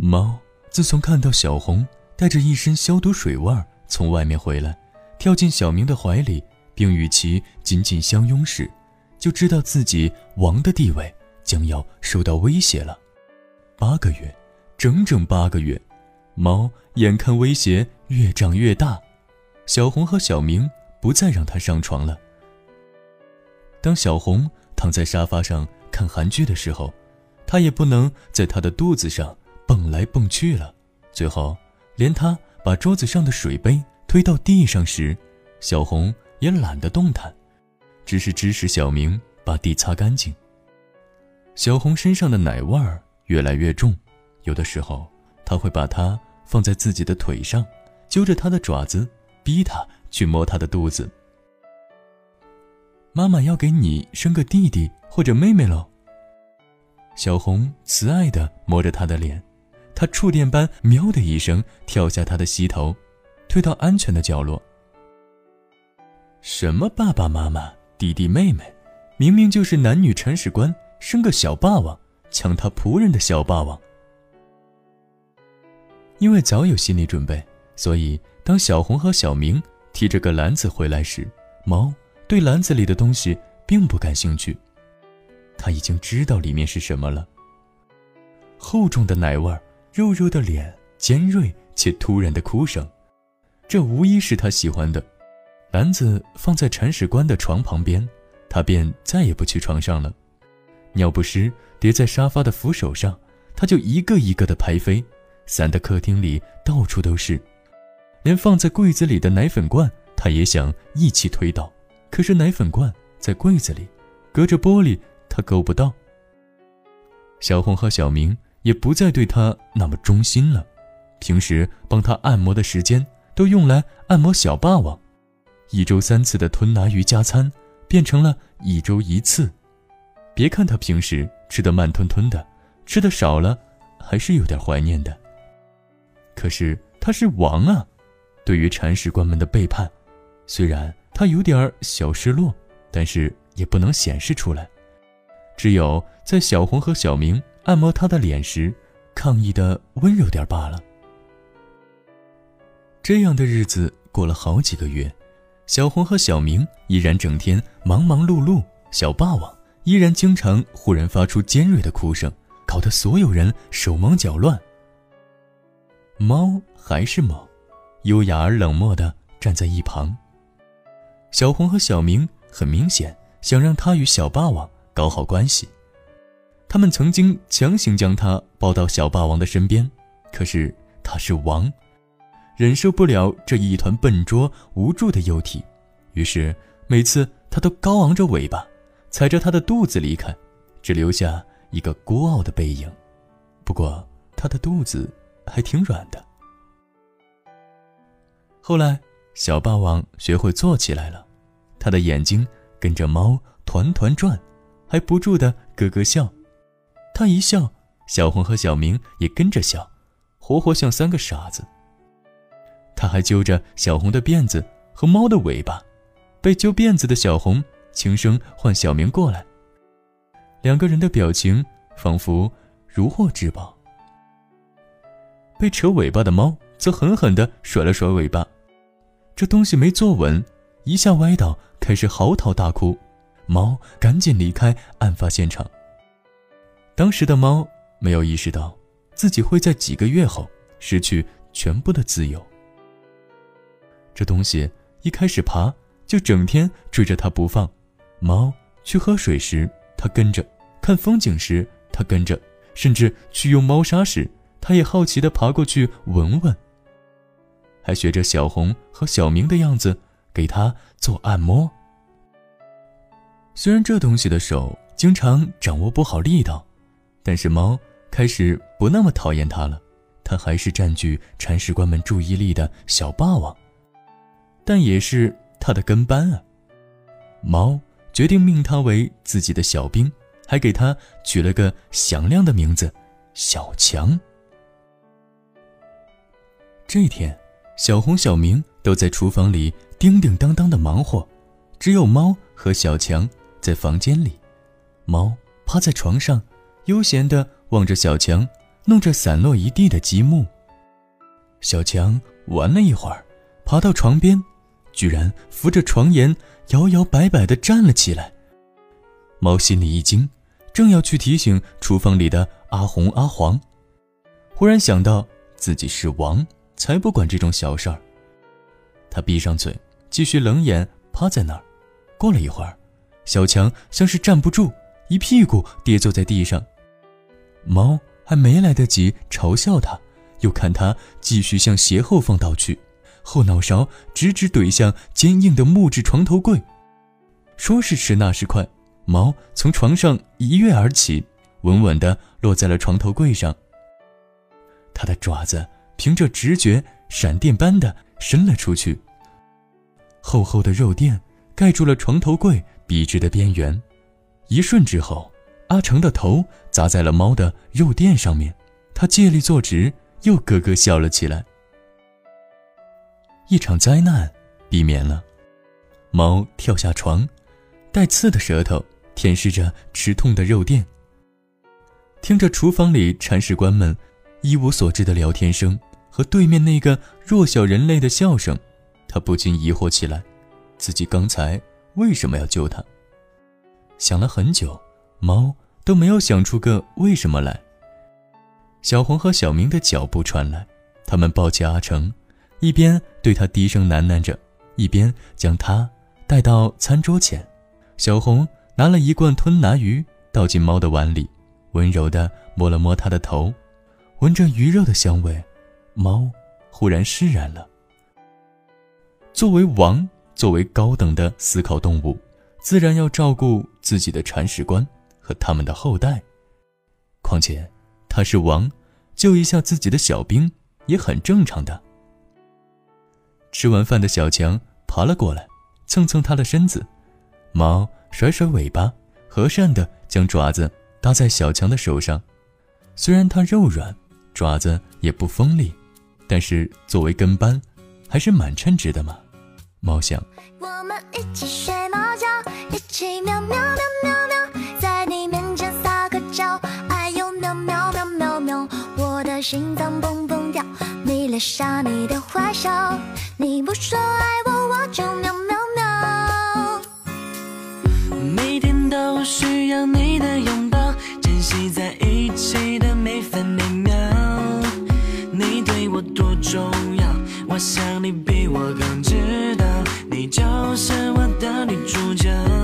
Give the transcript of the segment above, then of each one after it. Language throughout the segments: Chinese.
猫自从看到小红带着一身消毒水味儿从外面回来，跳进小明的怀里，并与其紧紧相拥时，就知道自己王的地位将要受到威胁了。八个月，整整八个月，猫眼看威胁越长越大，小红和小明不再让它上床了。当小红躺在沙发上看韩剧的时候，它也不能在他的肚子上蹦来蹦去了。最后，连他把桌子上的水杯推到地上时，小红也懒得动弹，只是指使小明把地擦干净。小红身上的奶味儿越来越重，有的时候他会把它放在自己的腿上，揪着它的爪子，逼它去摸它的肚子。妈妈要给你生个弟弟或者妹妹喽。小红慈爱地摸着他的脸，他触电般喵的一声跳下他的膝头，退到安全的角落。什么爸爸妈妈、弟弟妹妹，明明就是男女铲屎官生个小霸王，抢他仆人的小霸王。因为早有心理准备，所以当小红和小明提着个篮子回来时，猫。对篮子里的东西并不感兴趣，他已经知道里面是什么了。厚重的奶味儿，肉肉的脸，尖锐且突然的哭声，这无疑是他喜欢的。篮子放在铲屎官的床旁边，他便再也不去床上了。尿不湿叠在沙发的扶手上，他就一个一个的拍飞，散的客厅里到处都是。连放在柜子里的奶粉罐，他也想一起推倒。可是奶粉罐在柜子里，隔着玻璃，他够不到。小红和小明也不再对他那么忠心了，平时帮他按摩的时间都用来按摩小霸王，一周三次的吞拿鱼加餐变成了一周一次。别看他平时吃的慢吞吞的，吃的少了，还是有点怀念的。可是他是王啊，对于铲屎官们的背叛，虽然。他有点小失落，但是也不能显示出来，只有在小红和小明按摩他的脸时，抗议的温柔点罢了。这样的日子过了好几个月，小红和小明依然整天忙忙碌碌，小霸王依然经常忽然发出尖锐的哭声，搞得所有人手忙脚乱。猫还是猫，优雅而冷漠的站在一旁。小红和小明很明显想让他与小霸王搞好关系，他们曾经强行将他抱到小霸王的身边，可是他是王，忍受不了这一团笨拙无助的幼体，于是每次他都高昂着尾巴，踩着他的肚子离开，只留下一个孤傲的背影。不过他的肚子还挺软的。后来。小霸王学会坐起来了，他的眼睛跟着猫团团转，还不住的咯咯笑。他一笑，小红和小明也跟着笑，活活像三个傻子。他还揪着小红的辫子和猫的尾巴，被揪辫子的小红轻声唤小明过来。两个人的表情仿佛如获至宝。被扯尾巴的猫则狠狠地甩了甩尾巴。这东西没坐稳，一下歪倒，开始嚎啕大哭。猫赶紧离开案发现场。当时的猫没有意识到，自己会在几个月后失去全部的自由。这东西一开始爬，就整天追着它不放。猫去喝水时，它跟着；看风景时，它跟着；甚至去用猫砂时，它也好奇地爬过去闻闻。还学着小红和小明的样子给它做按摩。虽然这东西的手经常掌握不好力道，但是猫开始不那么讨厌它了。它还是占据铲屎官们注意力的小霸王，但也是它的跟班啊。猫决定命它为自己的小兵，还给它取了个响亮的名字——小强。这天。小红、小明都在厨房里叮叮当当的忙活，只有猫和小强在房间里。猫趴在床上，悠闲地望着小强弄着散落一地的积木。小强玩了一会儿，爬到床边，居然扶着床沿摇摇摆摆地站了起来。猫心里一惊，正要去提醒厨房里的阿红、阿黄，忽然想到自己是王，才不管这种小事儿。他闭上嘴，继续冷眼趴在那儿。过了一会儿，小强像是站不住，一屁股跌坐在地上。猫还没来得及嘲笑他，又看他继续向斜后方倒去，后脑勺直直怼向坚硬的木质床头柜。说时迟，那时快。猫从床上一跃而起，稳稳地落在了床头柜上。它的爪子凭着直觉，闪电般的伸了出去。厚厚的肉垫盖住了床头柜笔直的边缘，一瞬之后，阿成的头砸在了猫的肉垫上面，他借力坐直，又咯咯笑了起来。一场灾难避免了，猫跳下床，带刺的舌头。舔舐着吃痛的肉垫，听着厨房里铲屎官们一无所知的聊天声和对面那个弱小人类的笑声，他不禁疑惑起来：自己刚才为什么要救他？想了很久，猫都没有想出个为什么来。小红和小明的脚步传来，他们抱起阿成，一边对他低声喃喃着，一边将他带到餐桌前。小红。拿了一罐吞拿鱼，倒进猫的碗里，温柔地摸了摸它的头，闻着鱼肉的香味，猫忽然释然了。作为王，作为高等的思考动物，自然要照顾自己的铲屎官和他们的后代。况且他是王，救一下自己的小兵也很正常的。吃完饭的小强爬了过来，蹭蹭他的身子，猫。甩甩尾巴，和善地将爪子搭在小强的手上。虽然它肉软，爪子也不锋利，但是作为跟班，还是蛮称职的嘛。猫想。我们一起睡猫觉，一起喵喵喵，心脏蹦蹦跳，迷恋上你的坏笑，你不说爱我，我就喵喵喵。每天都。需要你的拥抱，珍惜在一起的每分每秒。你对我多重要，我想你比我更知道。你就是我的女主角。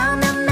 down the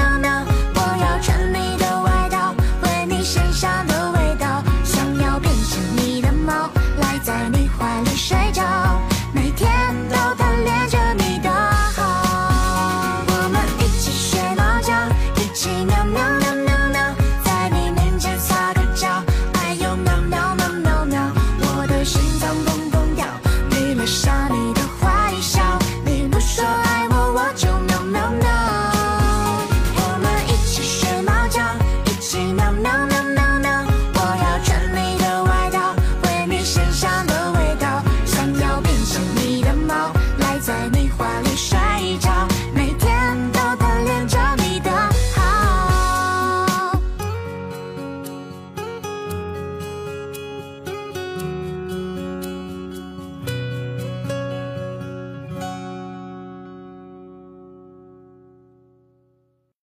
华丽身